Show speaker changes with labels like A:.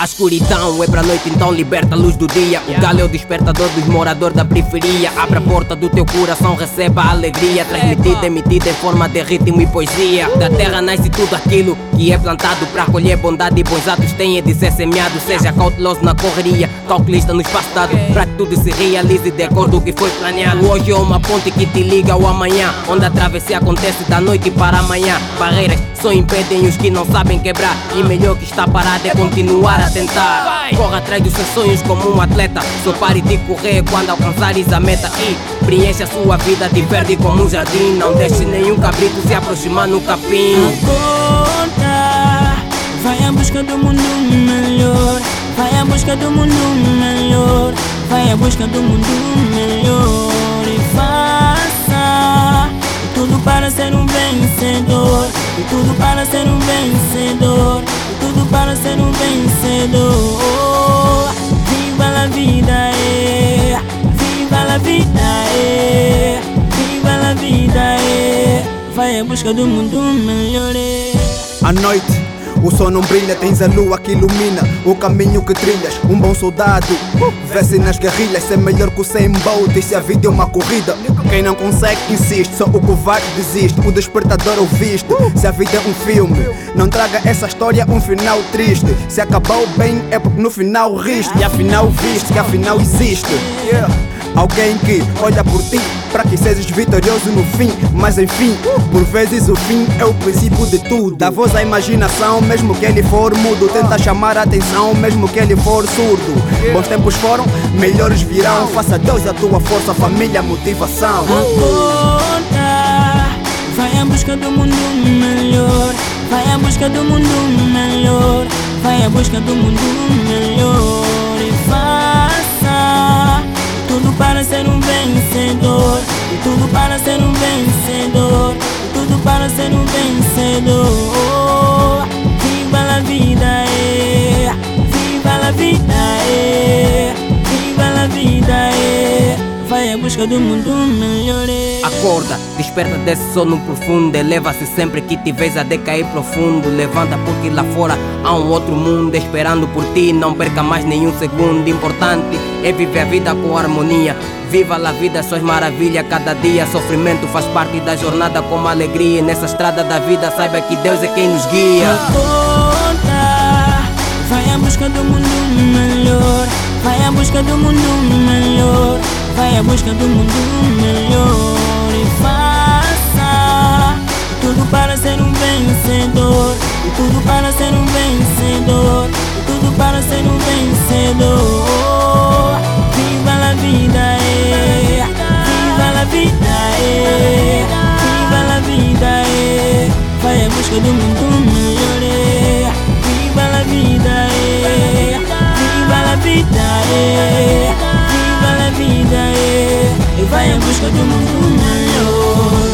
A: A escuridão é pra noite, então liberta a luz do dia. O galo é o despertador dos moradores da periferia. Abre a porta do teu coração, receba a alegria. Transmitida, emitida em forma de ritmo e poesia. Da terra nasce tudo aquilo que é plantado para colher bondade e bons atos. Tem de ser semeado. Seja cauteloso na correria, calculista no espaço dado. Para que tudo se realize de acordo com o que foi planeado. Hoje é uma ponte que te liga ao amanhã. Onde a travessia acontece da noite para amanhã. Barreiras só impedem os que não sabem quebrar. E melhor que está parado é continuar a tentar. Corra atrás dos seus sonhos como um atleta. Só pare de correr quando alcançares a meta. E preencha a sua vida de verde como um jardim. Não deixe nenhum cabrito se aproximar no capim.
B: Vai em busca do mundo melhor. Vai em busca do mundo melhor. Vai em busca do mundo melhor. E faça tudo para ser um vencedor. E tudo para ser um vencedor. E tudo para ser um vencedor. Viva a vida, é. Viva a vida, é. Viva a vida, é. Vai em busca do mundo melhor. É.
C: À noite, o sol não brilha, tens a lua que ilumina o caminho que trilhas. Um bom soldado, vê-se nas guerrilhas, ser melhor que o 100 Bolt. E se a vida é uma corrida, quem não consegue insiste, só o covarde desiste. O despertador ouviste. Se a vida é um filme, não traga essa história um final triste. Se acabou bem, é porque no final riste. E afinal viste que afinal existe. Alguém que olha por ti para que sejas vitorioso no fim, mas enfim, por vezes o fim é o princípio de tudo. Dá voz à imaginação, mesmo que ele for mudo. Tenta chamar a atenção, mesmo que ele for surdo. Bons tempos foram, melhores virão. Faça Deus a tua força, família, motivação.
B: Acorda, vai em busca do mundo melhor. Vai em busca do mundo melhor. Vai em busca do mundo melhor. Para ser um vencedor. Tudo para ser um vencedor. Viva a vida, é. Viva a vida, busca do mundo melhor. É.
A: Acorda, desperta desse sono profundo. Eleva-se sempre que te vês a decair profundo. Levanta porque lá fora há um outro mundo esperando por ti. Não perca mais nenhum segundo. Importante é viver a vida com harmonia. Viva a vida, suas maravilhas cada dia. Sofrimento faz parte da jornada como alegria. E nessa estrada da vida, saiba que Deus é quem nos guia.
B: Acorda, vai em busca do mundo melhor. Vai em busca do mundo melhor. Vai em busca do mundo melhor. E faça tudo para ser um vencedor. Tudo para ser um vencedor. Tudo para ser um vencedor. Todo mundo maior